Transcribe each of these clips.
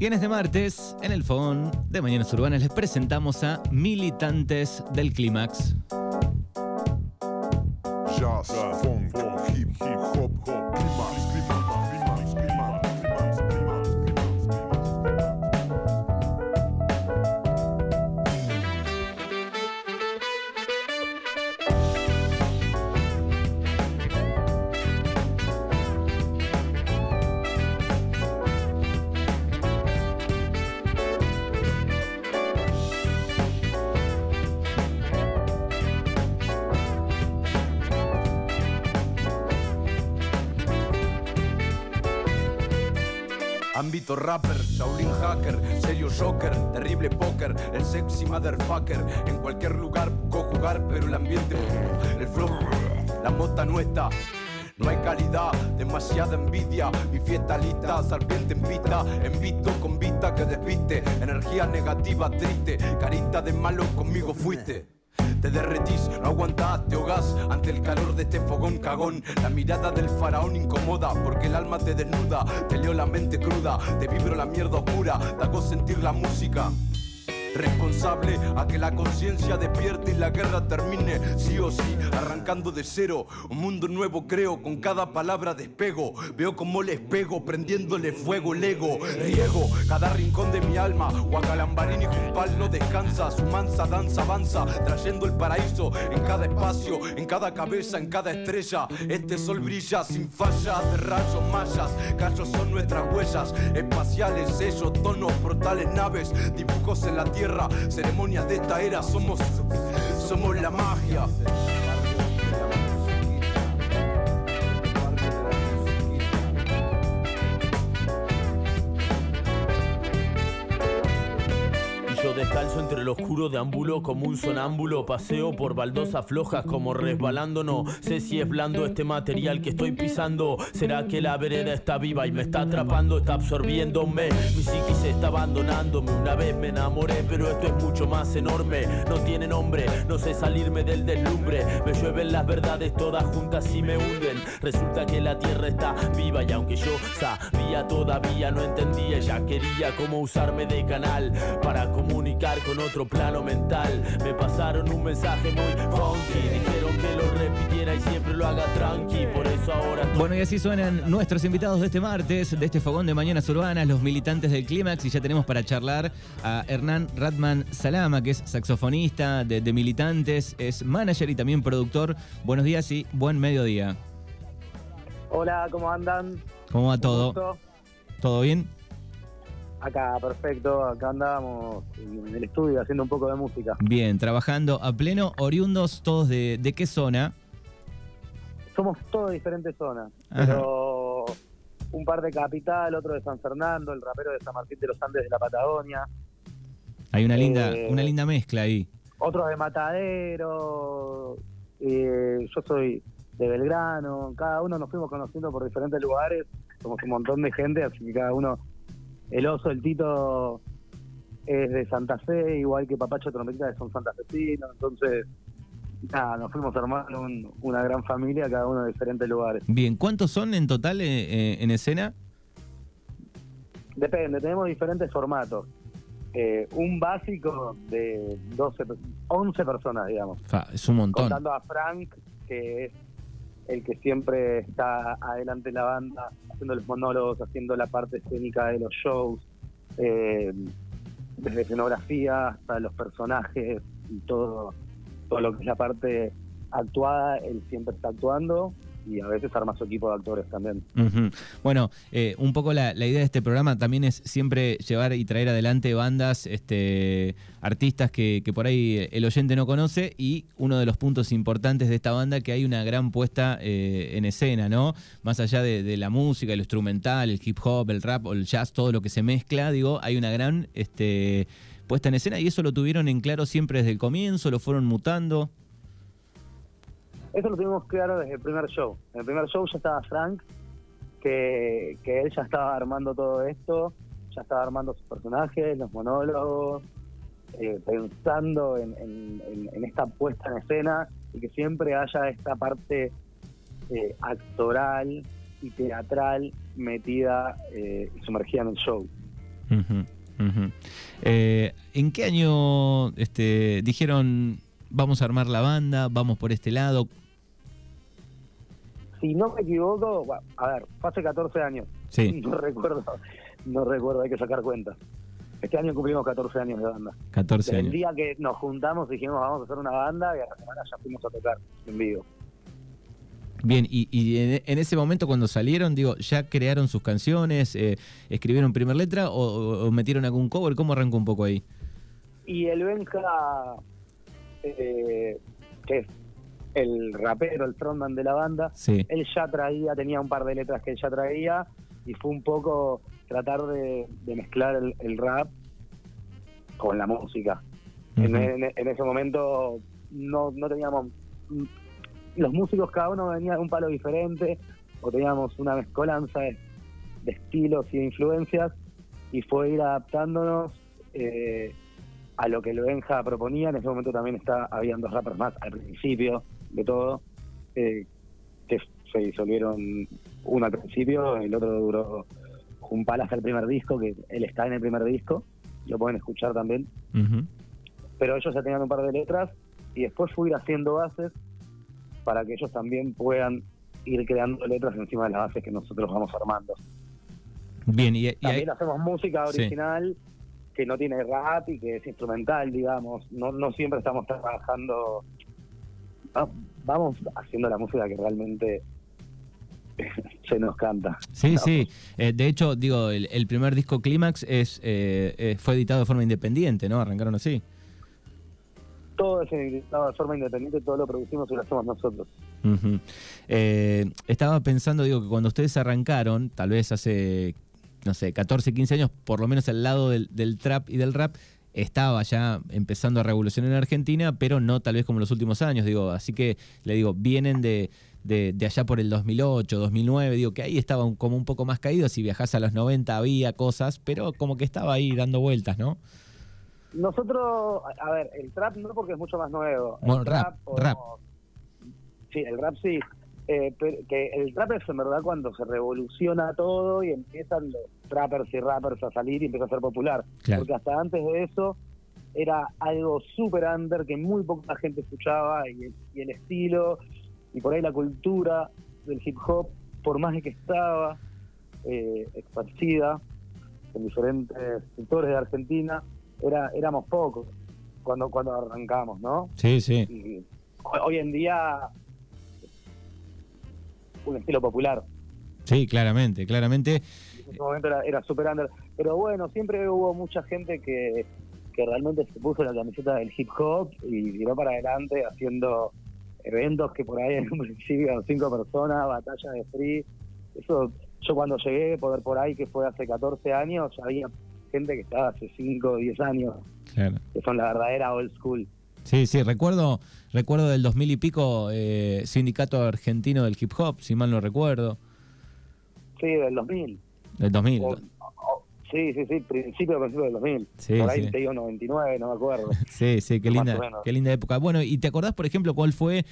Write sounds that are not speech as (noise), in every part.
Y en este martes, en el fogón de Mañanas Urbanas, les presentamos a militantes del Clímax. Ámbito rapper, Shaolin hacker, serio shocker, terrible póker, el sexy motherfucker. En cualquier lugar puedo jugar, pero el ambiente, el flow, la mota no está. No hay calidad, demasiada envidia. Mi fiesta lista, serpiente en pista, envito con vista que despiste. Energía negativa, triste, carita de malo conmigo fuiste. Te derretís, no aguantás, te ahogás ante el calor de este fogón cagón. La mirada del faraón incomoda porque el alma te desnuda. Te leo la mente cruda, te vibro la mierda oscura. Te hago sentir la música. Responsable a que la conciencia despierte y la guerra termine, sí o sí, arrancando de cero. Un mundo nuevo creo, con cada palabra despego. Veo como les pego, prendiéndole fuego el ego. Riego cada rincón de mi alma. Guacalambarín y Jumpal no descansa. Su mansa danza avanza, trayendo el paraíso en cada espacio, en cada cabeza, en cada estrella. Este sol brilla sin fallas de rayos mayas. Callos son nuestras huellas espaciales, sellos, tonos, portales, naves, dibujos en la tierra, ceremonias de esta era. Somos, somos la magia. Yo descalzo entre lo oscuro deambulo como un sonámbulo Paseo por baldosas flojas como resbalando. No sé si es blando este material que estoy pisando. ¿Será que la vereda está viva y me está atrapando? Está absorbiéndome Mi psiquis está abandonándome Una vez me enamoré pero esto es mucho más enorme. No tiene nombre, no sé salirme del deslumbre. Me llueven las verdades todas juntas y me hunden. Resulta que la tierra está viva y aunque yo sabía todavía no entendía. Ella quería cómo usarme de canal para comunicar con otro plano mental. Me pasaron un mensaje muy funky, dijeron que lo repitiera y siempre lo haga tranqui, por eso ahora estoy Bueno, y así suenan nuestros invitados de este martes, de este fogón de Mañanas Urbanas, los militantes del Clímax. Y ya tenemos para charlar a Hernán Ratman Salama, que es saxofonista de, de Militantes, es manager y también productor. Buenos días y buen mediodía. Hola, ¿cómo andan? ¿Cómo va todo? ¿Todo bien? Acá, perfecto. Acá andamos en el estudio haciendo un poco de música. Bien, trabajando a pleno, oriundos todos de, de qué zona. Somos todos diferentes zonas, Ajá. pero un par de capital, otro de San Fernando, el rapero de San Martín de los Andes de la Patagonia, Hay una linda, Eh, una linda mezcla ahí. otros de Matadero. eh, yo soy de Belgrano. Cada uno nos fuimos conociendo por diferentes lugares. Somos un montón de gente, así que cada uno. El oso, el Tito es de Santa Fe, igual que Papacho Trompetita, que son santafesinos. Entonces, nada, nos fuimos armando un- una gran familia, cada uno de diferentes lugares. Bien, ¿cuántos son en total eh, eh, en escena? Depende, tenemos diferentes formatos. Eh, un básico de 12, per- 11 personas, digamos. Es un montón. Contando a Frank, que es el que siempre está adelante en la banda, haciendo los monólogos, haciendo la parte escénica de los shows, eh, desde escenografía hasta los personajes y todo, todo lo que es la parte actuada, él siempre está actuando y a veces arma su equipo de actores también. Bueno, eh, un poco la, la idea de este programa también es siempre llevar y traer adelante bandas, este, artistas que, que por ahí el oyente no conoce y uno de los puntos importantes de esta banda que hay una gran puesta eh, en escena, ¿no? Más allá de, de la música, el instrumental, el hip hop, el rap o el jazz, todo lo que se mezcla, digo, hay una gran este, puesta en escena y eso lo tuvieron en claro siempre desde el comienzo, lo fueron mutando. Eso lo tuvimos claro desde el primer show. En el primer show ya estaba Frank, que, que él ya estaba armando todo esto, ya estaba armando sus personajes, los monólogos, eh, pensando en, esta puesta en escena y que siempre haya esta parte eh, actoral y teatral metida eh, y sumergida en el show. ¿En qué año este, dijeron vamos a armar la banda, vamos por este lado? Si no me equivoco, a ver, fue hace 14 años. Sí, (laughs) No recuerdo, no recuerdo, hay que sacar cuentas. Este año cumplimos 14 años de banda. 14 El años. día que nos juntamos dijimos vamos a hacer una banda y a la semana ya fuimos a tocar en vivo. Bien, y, y en, en ese momento cuando salieron, digo, ¿ya crearon sus canciones? eh, ¿Escribieron primer letra o, o- o metieron algún cover? ¿Cómo arrancó un poco ahí? Y el Benja, eh, que es el rapero, el frontman de la banda, Sí. él ya traía, tenía un par de letras que él ya traía y fue un poco tratar de, de mezclar el, el rap con la música. En, Ujú. en- en ese momento no, no teníamos... Los músicos cada uno venía de un palo diferente o teníamos una mezcolanza de, de estilos y de influencias y fue ir adaptándonos eh, a lo que el Benja proponía. En ese momento también está, habían dos rappers más al principio de todo, eh, que se disolvieron uno al principio, el otro duró un palo hasta el primer disco, que él está en el primer disco, lo pueden escuchar también. Ujú. Pero ellos ya tenían un par de letras y después fui haciendo bases para que ellos también puedan ir creando letras encima de las bases que nosotros vamos armando. Bien, y, y También hacemos música Sí. Que no tiene rap y que es instrumental, digamos. No, no siempre estamos trabajando. va- Vamos haciendo la música que realmente (laughs) se nos canta. Sí, No. sí. Eh, de hecho, digo, el, el primer disco Clímax es, eh, eh, fue editado de forma independiente, ¿no? Arrancaron así. Todo es editado de forma independiente, todo lo producimos y lo hacemos nosotros. Eh, estaba pensando, digo, que cuando ustedes arrancaron, tal vez hace, no sé, 14, 15 años, por lo menos al lado del, del trap y del rap, estaba ya empezando a revolucionar en Argentina, pero no tal vez como en los últimos años, digo. Así que, le digo, vienen de, de, de allá por el 2008, 2009, digo, que ahí estaba un- como un poco más caído. Si viajás a los 90 había cosas, pero como que estaba ahí dando vueltas, ¿no? Nosotros, a ver, el trap no porque es mucho más nuevo. El Bueno, rap, podemos- Sí, el rap sí. Eh, que el trap es en verdad cuando se revoluciona todo y empiezan los trappers y rappers a salir y empieza a ser popular. Claro. Porque hasta antes de eso era algo súper under que muy poca gente escuchaba y el, y el estilo y por ahí la cultura del hip hop, por más de que estaba eh, esparcida en diferentes sectores de Argentina, era éramos pocos cuando cuando arrancamos, ¿no? Sí, sí. Y hoy en día un estilo popular. Sí, claramente, claramente. En ese momento era, era super under. Pero bueno, siempre hubo mucha gente que, que realmente se puso la camiseta del hip hop y tiró para adelante haciendo eventos que por ahí en un principio eran cinco personas, batalla de free. Eso, yo cuando llegué poder por ahí, que fue hace 14 años, había gente que estaba hace 5 o 10 años, Claro. que son la verdadera old school. Sí, sí, recuerdo, recuerdo del 2000 y pico, eh, Sindicato Argentino del Hip Hop, si mal no recuerdo, Sí, del 2000. del 2000. O- sí, sí, sí, principio, principio del 2000. Sí, por ahí sí. te digo 99, no me acuerdo. (laughs) Sí, sí, qué linda, qué linda época. Bueno, ¿y te acordás, por ejemplo, cuál fue,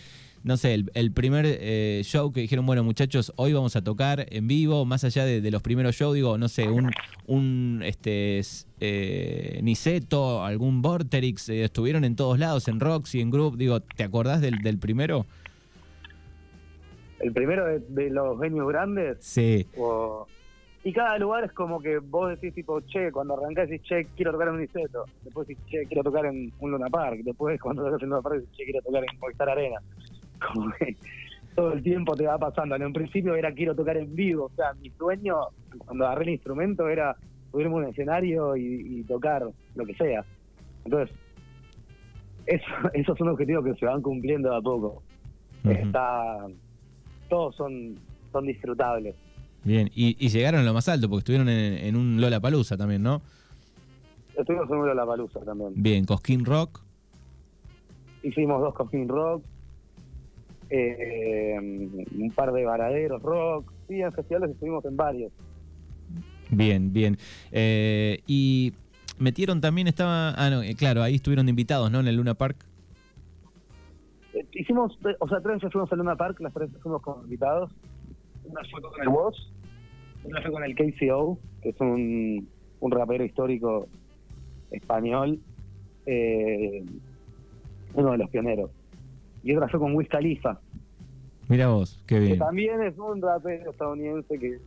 no sé, el, el primer eh, show que dijeron, bueno, muchachos, hoy vamos a tocar en vivo, más allá de, de los primeros shows, digo, no sé, un, un este, eh, Niceto, algún Vorterix, eh, estuvieron en todos lados, en Roxy, en Group, digo, ¿te acordás del, del primero? El primero de, de los venues grandes, Sí, o- y cada lugar es como que vos decís, tipo, che, cuando arrancás decís, che, quiero tocar en un Niceto. Después decís, che, quiero tocar en un Luna Park. Después, (laughs) cuando tocas en Luna Park, decís, che, quiero tocar en Movistar Arena. (laughs) Como que todo el tiempo te va pasando. En un principio era quiero tocar en vivo. O sea, mi sueño, cuando agarré el instrumento, era subirme a un escenario y, y tocar lo que sea. Entonces, eso, (laughs) esos son objetivos que se van cumpliendo de a poco. Está, todos son, son disfrutables. Bien. Y, y llegaron a lo más alto, porque estuvieron en, en un Lola Palusa también, ¿no? Estuvimos en la palusa también. Bien, Cosquín Rock. Hicimos dos Coffin Rock, eh, un par de varaderos rock. Sí, en festivales estuvimos en varios. Bien, bien. Eh, y metieron también, estaba. Ah, no, eh, claro, ahí estuvieron de invitados, ¿no? En el Luna Park. Eh, hicimos, eh, o sea, tres veces fuimos a Luna Park, las tres fuimos como invitados. Una fue con el Woz, una fue con el KCO, que es un un rapero histórico español, eh, uno de los pioneros. Y otra fue con Wiz Khalifa, Mira vos, qué que bien. también es un rapero estadounidense que es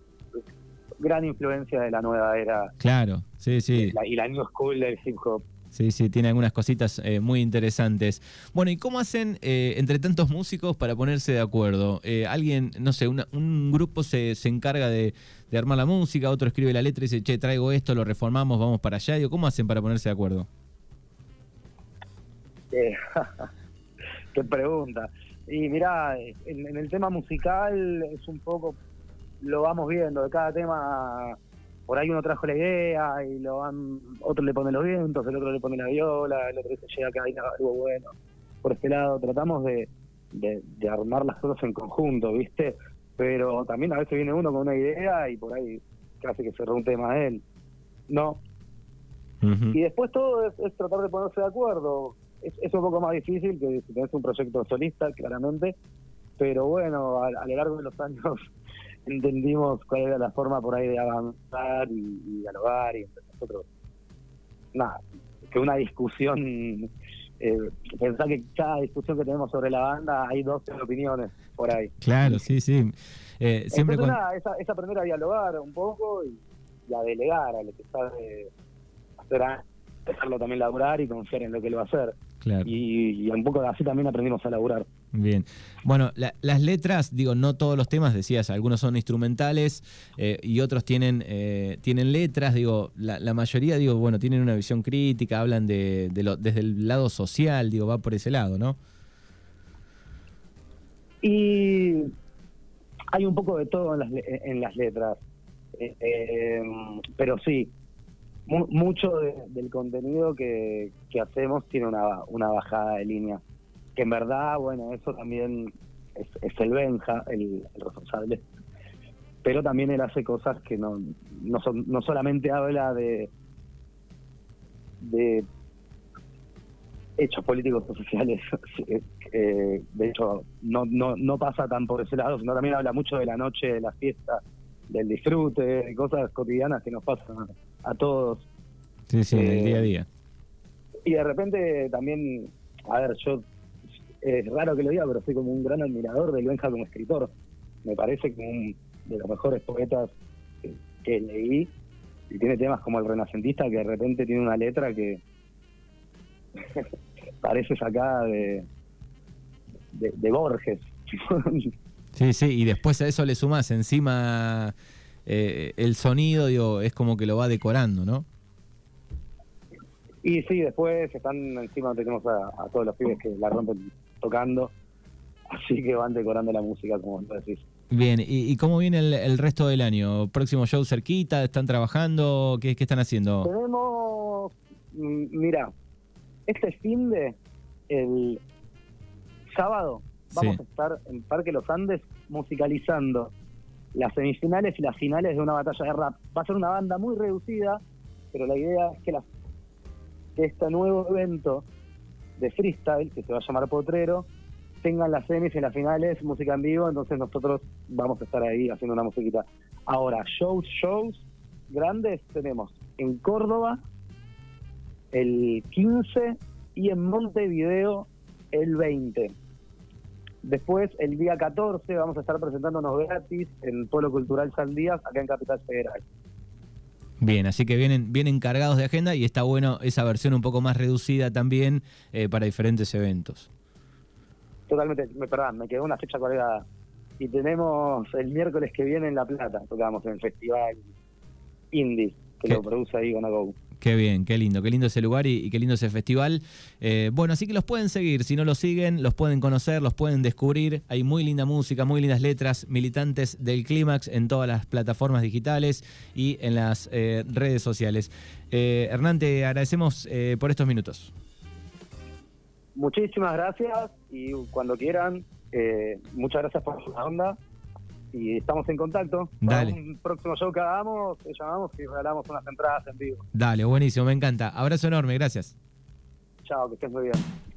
gran influencia de la nueva era Claro, sí, sí. la- y la new school del hip hop. Sí, sí, tiene algunas cositas eh, muy interesantes. Bueno, ¿y cómo hacen eh, entre tantos músicos para ponerse de acuerdo? Eh, alguien, no sé, una- un grupo se, se encarga de, de armar la música, otro escribe la letra y dice, che, traigo esto, lo reformamos, vamos para allá. Digo, ¿cómo hacen para ponerse de acuerdo? Eh, (laughs) Qué pregunta. Y mirá, en, en el tema musical es un poco, lo vamos viendo, de cada tema, por ahí uno trajo la idea y lo van, otro le pone los vientos, el otro le pone la viola, el otro dice, llega acá hay algo bueno. Por este lado, tratamos de, de, de armar las cosas en conjunto, ¿viste? Pero también a veces viene uno con una idea y por ahí casi que se un tema de él. No, y después todo es, es tratar de ponerse de acuerdo. Es, es un poco más difícil que si tenés un proyecto solista, claramente. Pero bueno, a, a lo largo de los años entendimos cuál era la forma por ahí de avanzar y, y dialogar. Y entre nosotros, nada, que una discusión, (laughs) eh, pensar que cada discusión que tenemos sobre la banda hay dos opiniones por ahí. Claro, sí, sí. Eh, siempre Entonces, nada, es aprender a dialogar un poco y, y a delegar a lo que sabe hacer, a- dejarlo también laburar y confiar en lo que él va a hacer. Claro. Y, y un poco así también aprendimos a laburar. Bien. Bueno, la- las letras, digo, no todos los temas, decías, algunos son instrumentales eh, y otros tienen, eh, tienen letras, digo, la, mayoría, digo, bueno, tienen una visión crítica, hablan de, de lo, desde el lado social, digo, va por ese lado, ¿no? Y hay un poco de todo en las, en las letras. Eh, eh, pero sí, mu- mucho de- del contenido que, que hacemos tiene una, una bajada de línea. Que en verdad, bueno, eso también es, es el Benja, el, el responsable. Pero también él hace cosas que no, no, son, no solamente habla de, de hechos políticos o sociales. (laughs) eh, de hecho, no, no, no pasa tan por ese lado, sino también habla mucho de la noche, de la fiesta, del disfrute, de cosas cotidianas que nos pasan a, a todos. Sí, sí, Eh, día a día. Y de repente también, a ver, yo, es raro que lo diga, pero soy como un gran admirador de Benja como escritor. Me parece como un de los mejores poetas que, que leí. Y tiene temas como El Renacentista, que de repente tiene una letra que (laughs) parece sacada de, de, de Borges. (laughs) Sí, sí, y después a eso le sumas encima eh, el sonido, digo, es como que lo va decorando, ¿no? y sí, después están encima, tenemos a, a todos los pibes que la rompen tocando. Así que van decorando la música, como decís. Bien, ¿y, y cómo viene el, el resto del año? ¿Próximo show cerquita? ¿Están trabajando? ¿Qué, qué están haciendo? Tenemos, mm, mira, este fin de el sábado vamos Sí. a estar en Parque Los Andes musicalizando las semifinales y las finales de una batalla de rap. Va a ser una banda muy reducida, pero la idea es que, las- que este nuevo evento de freestyle, que se va a llamar Potrero, tengan las semis y las finales, música en vivo, entonces nosotros vamos a estar ahí haciendo una musiquita. Ahora, shows, shows grandes tenemos en Córdoba el 15 y en Montevideo el 20. Después, el día 14, vamos a estar presentándonos gratis en Polo Cultural San Díaz, acá en Capital Federal. Bien, así que vienen, vienen cargados de agenda y está bueno esa versión un poco más reducida también eh, para diferentes eventos. Totalmente, me, perdón, me quedó una fecha colgada. Y tenemos el miércoles que viene en La Plata, tocamos en el Festival Indie, que ¿Qué? lo produce ahí Go. Qué bien, qué lindo, qué lindo ese lugar y, qué lindo ese festival. Eh, bueno, así que los pueden seguir, si no los siguen, los pueden conocer, los pueden descubrir. Hay muy linda música, muy lindas letras, militantes del Clímax en todas las plataformas digitales y en las eh, redes sociales. Eh, Hernán, te agradecemos eh, por estos minutos. Muchísimas gracias y cuando quieran, eh, muchas gracias por la onda y estamos en contacto. Para Dale. un próximo show que hagamos, te llamamos y regalamos unas entradas en vivo. Dale, buenísimo, me encanta. Abrazo enorme, gracias. Chao, que estés muy bien.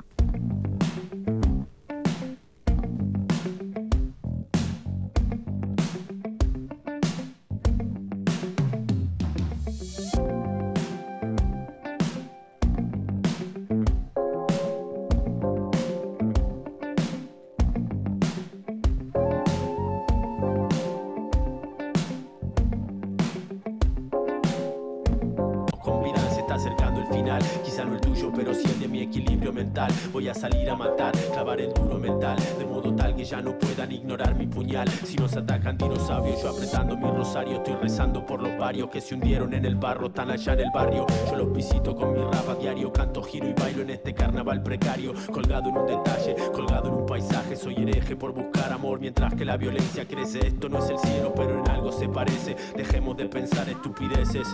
Voy a salir a matar, clavar el duro mental, de modo tal que ya no puedan ignorar mi puñal. Si nos atacan dinosaurios, yo apretando mi rosario, estoy rezando por los varios que se hundieron en el barro, tan allá en el barrio. Yo los visito con mi rap a diario, canto, giro y bailo en este carnaval precario, colgado en un detalle, colgado en un paisaje. Soy hereje por buscar amor, mientras que la violencia crece. Esto no es el cielo, pero en algo se parece. Dejemos de pensar estupideces.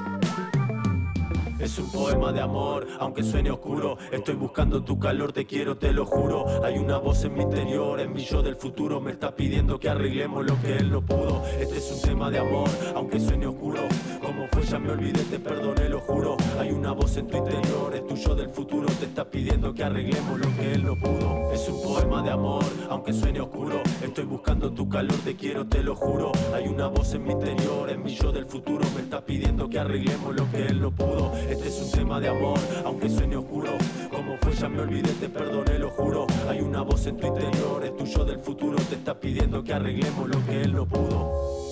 Es un poema de amor, aunque suene oscuro. Estoy buscando tu calor, te quiero, te lo juro. Hay una voz en mi interior, en mi yo del futuro. Me está pidiendo que arreglemos lo que él no pudo. Este es un tema de amor, aunque suene oscuro. Como fue, ya me olvidé, te perdoné, lo juro. Hay una voz en tu interior, es tu yo del futuro. Te está pidiendo que arreglemos lo que él no pudo. Es un poema de amor, aunque suene oscuro. Estoy buscando tu calor, te quiero, te lo juro. Hay una voz en mi interior, en mi yo del futuro. Me está pidiendo que arreglemos lo que él no pudo. Este es un tema de amor, aunque suene oscuro. Como fue, ya me olvidé, te perdoné, lo juro. Hay una voz en tu interior, es tuyo del futuro. Te está pidiendo que arreglemos lo que él no pudo.